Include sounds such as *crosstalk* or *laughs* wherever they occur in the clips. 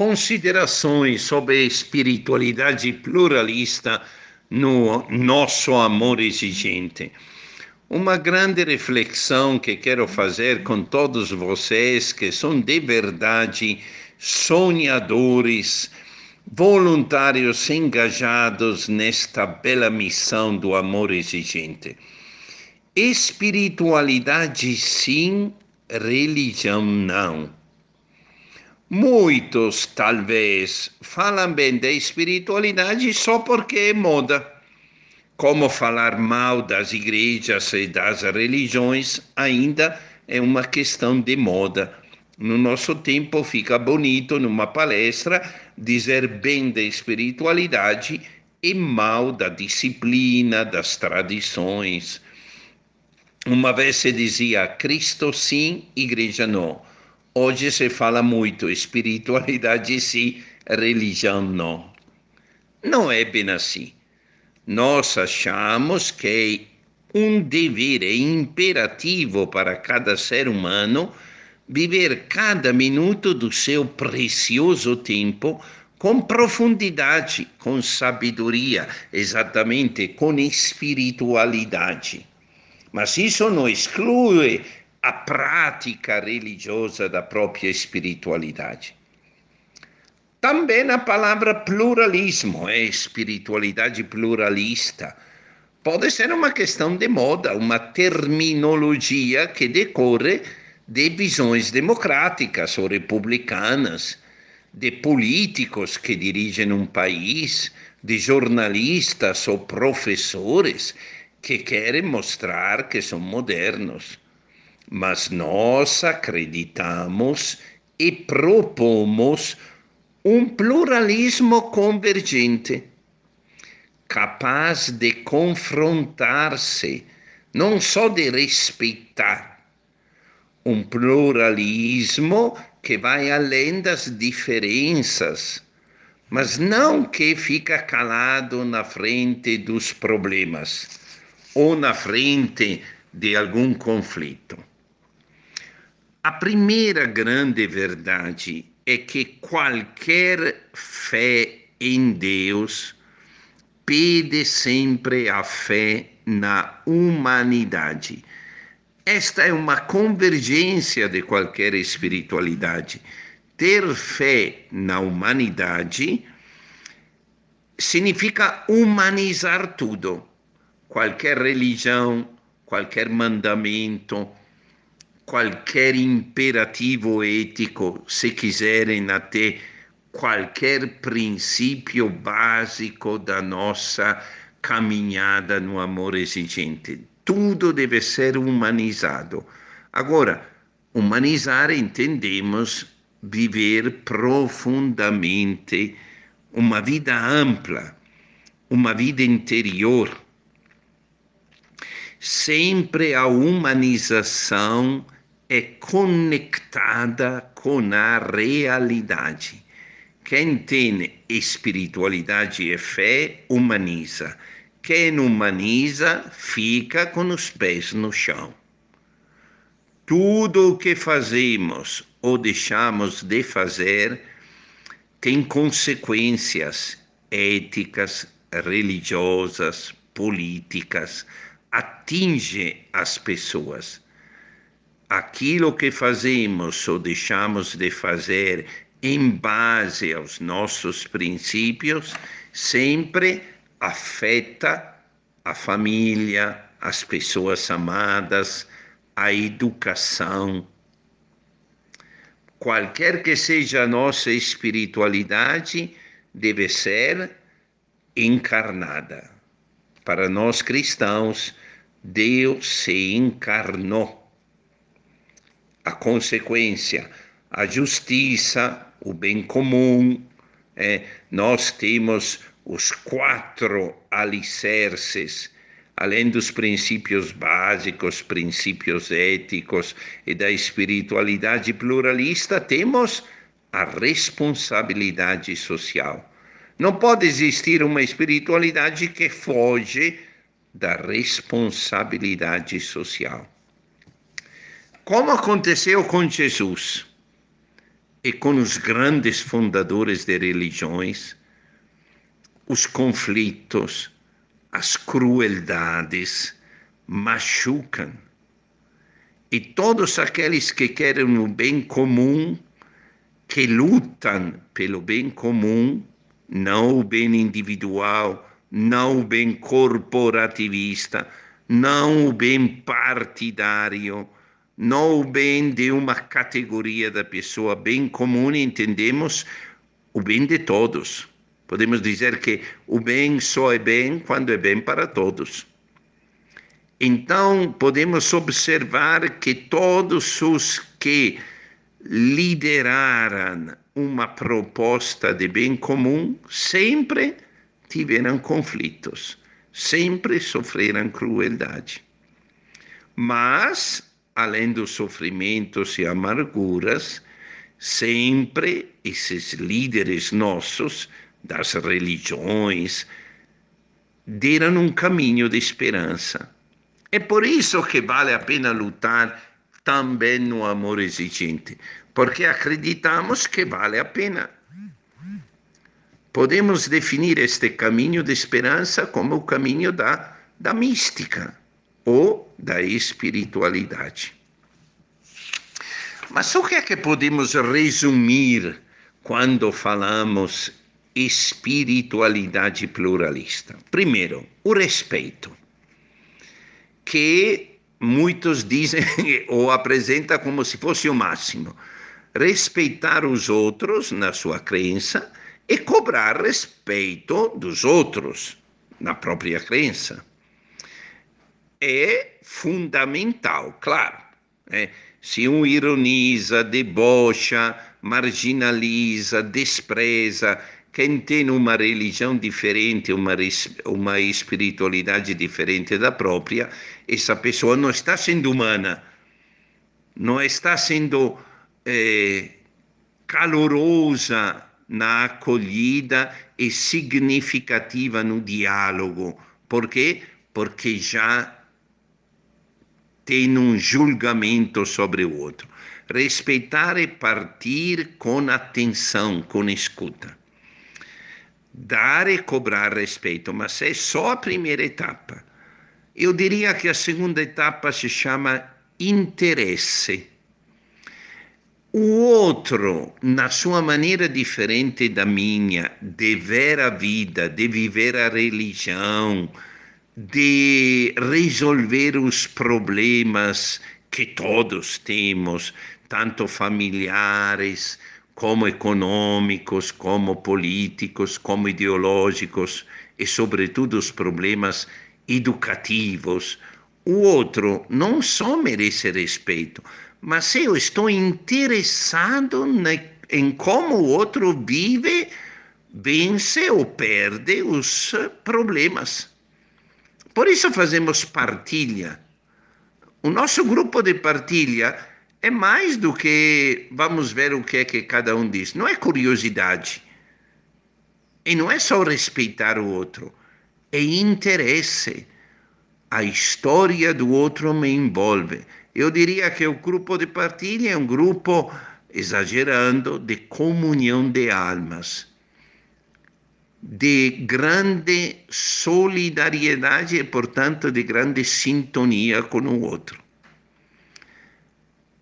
considerações sobre espiritualidade pluralista no nosso amor exigente. Uma grande reflexão que quero fazer com todos vocês que são de verdade sonhadores, voluntários engajados nesta bela missão do amor exigente. Espiritualidade sim, religião não. Muitos, talvez, falam bem da espiritualidade só porque é moda. Como falar mal das igrejas e das religiões ainda é uma questão de moda. No nosso tempo fica bonito numa palestra dizer bem da espiritualidade e mal da disciplina, das tradições. Uma vez se dizia Cristo sim, igreja não. Hoje se fala muito espiritualidade *laughs* sim, religião não. Não é bem assim. Nós achamos que é um dever é imperativo para cada ser humano viver cada minuto do seu precioso tempo com profundidade, com sabedoria, exatamente com espiritualidade. Mas isso não exclui a prática religiosa da própria espiritualidade. Também a palavra pluralismo é espiritualidade pluralista. Pode ser uma questão de moda, uma terminologia que decorre de visões democráticas ou republicanas, de políticos que dirigem um país, de jornalistas ou professores que querem mostrar que são modernos mas nós acreditamos e propomos um pluralismo convergente, capaz de confrontar-se, não só de respeitar. Um pluralismo que vai além das diferenças, mas não que fica calado na frente dos problemas ou na frente de algum conflito. A primeira grande verdade é que qualquer fé em Deus pede sempre a fé na humanidade. Esta é uma convergência de qualquer espiritualidade. Ter fé na humanidade significa humanizar tudo. Qualquer religião, qualquer mandamento, qualquer imperativo ético, se quiserem até qualquer princípio básico da nossa caminhada no amor exigente. Tudo deve ser humanizado. Agora, humanizar entendemos viver profundamente uma vida ampla, uma vida interior. Sempre a humanização é conectada com a realidade. Quem tem espiritualidade e fé humaniza. Quem humaniza fica com os pés no chão. Tudo o que fazemos ou deixamos de fazer tem consequências éticas, religiosas, políticas, atinge as pessoas aquilo que fazemos ou deixamos de fazer em base aos nossos princípios sempre afeta a família, as pessoas amadas, a educação. Qualquer que seja a nossa espiritualidade, deve ser encarnada. Para nós cristãos, Deus se encarnou a consequência, a justiça, o bem comum. É, nós temos os quatro alicerces, além dos princípios básicos, princípios éticos e da espiritualidade pluralista, temos a responsabilidade social. Não pode existir uma espiritualidade que foge da responsabilidade social como aconteceu com Jesus. e com os grandes fundadores de religiões, os conflitos, as crueldades machucam. E todos aqueles que querem o bem comum, que lutam pelo bem comum, não o bem individual, não o bem corporativista, não o bem partidário, não o bem de uma categoria da pessoa, bem comum, entendemos o bem de todos. Podemos dizer que o bem só é bem quando é bem para todos. Então, podemos observar que todos os que lideraram uma proposta de bem comum sempre tiveram conflitos, sempre sofreram crueldade. Mas, além dos sofrimentos e amarguras, sempre esses líderes nossos das religiões deram um caminho de esperança. É por isso que vale a pena lutar também no amor exigente, porque acreditamos que vale a pena. Podemos definir este caminho de esperança como o caminho da, da mística ou da espiritualidade. Mas o que é que podemos resumir quando falamos espiritualidade pluralista? Primeiro, o respeito, que muitos dizem ou apresenta como se fosse o máximo. Respeitar os outros na sua crença e cobrar respeito dos outros na própria crença. É fundamental, claro. Né? Se um ironiza, debocha, marginaliza, despreza quem tem uma religião diferente, uma, uma espiritualidade diferente da própria, essa pessoa não está sendo humana, não está sendo eh, calorosa na acolhida e significativa no diálogo. Por quê? Porque já tem um julgamento sobre o outro. Respeitar e partir com atenção, com escuta dar e cobrar respeito, mas é só a primeira etapa. Eu diria que a segunda etapa se chama interesse. O outro, na sua maneira diferente da minha, de ver a vida, de viver a religião, de resolver os problemas que todos temos, tanto familiares, como econômicos, como políticos, como ideológicos e, sobretudo, os problemas educativos. O outro não só merece respeito, mas eu estou interessado em como o outro vive, vence ou perde os problemas. Por isso fazemos partilha. O nosso grupo de partilha é mais do que vamos ver o que é que cada um diz. Não é curiosidade. E não é só respeitar o outro. É interesse. A história do outro me envolve. Eu diria que o grupo de partilha é um grupo, exagerando, de comunhão de almas, de grande solidariedade e, portanto, de grande sintonia com o outro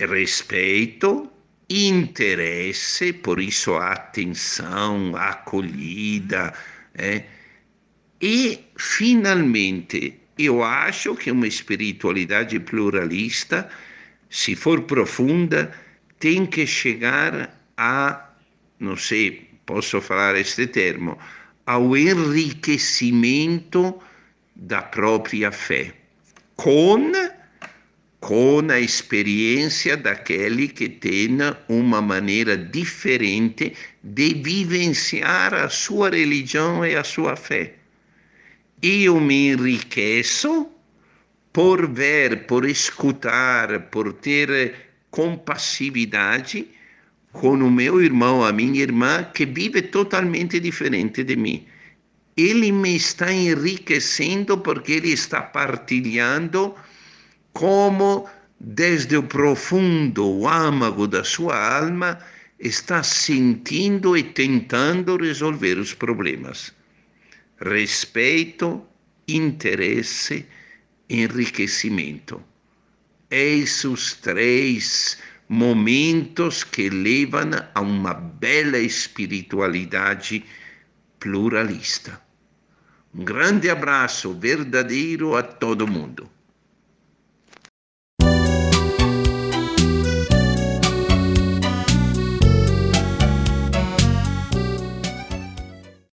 respeito, interesse, por isso atenção, acolhida. É? E, finalmente, eu acho que uma espiritualidade pluralista, se for profunda, tem que chegar a, não sei, posso falar este termo, ao enriquecimento da própria fé, com com a experiência daquele que tenha uma maneira diferente de vivenciar a sua religião e a sua fé. Eu me enriqueço por ver, por escutar, por ter compassividade com o meu irmão, a minha irmã, que vive totalmente diferente de mim. Ele me está enriquecendo porque ele está partilhando como desde o profundo âmago da sua alma está sentindo e tentando resolver os problemas. Respeito, interesse, enriquecimento. Esses três momentos que levam a uma bela espiritualidade pluralista. Um grande abraço verdadeiro a todo mundo.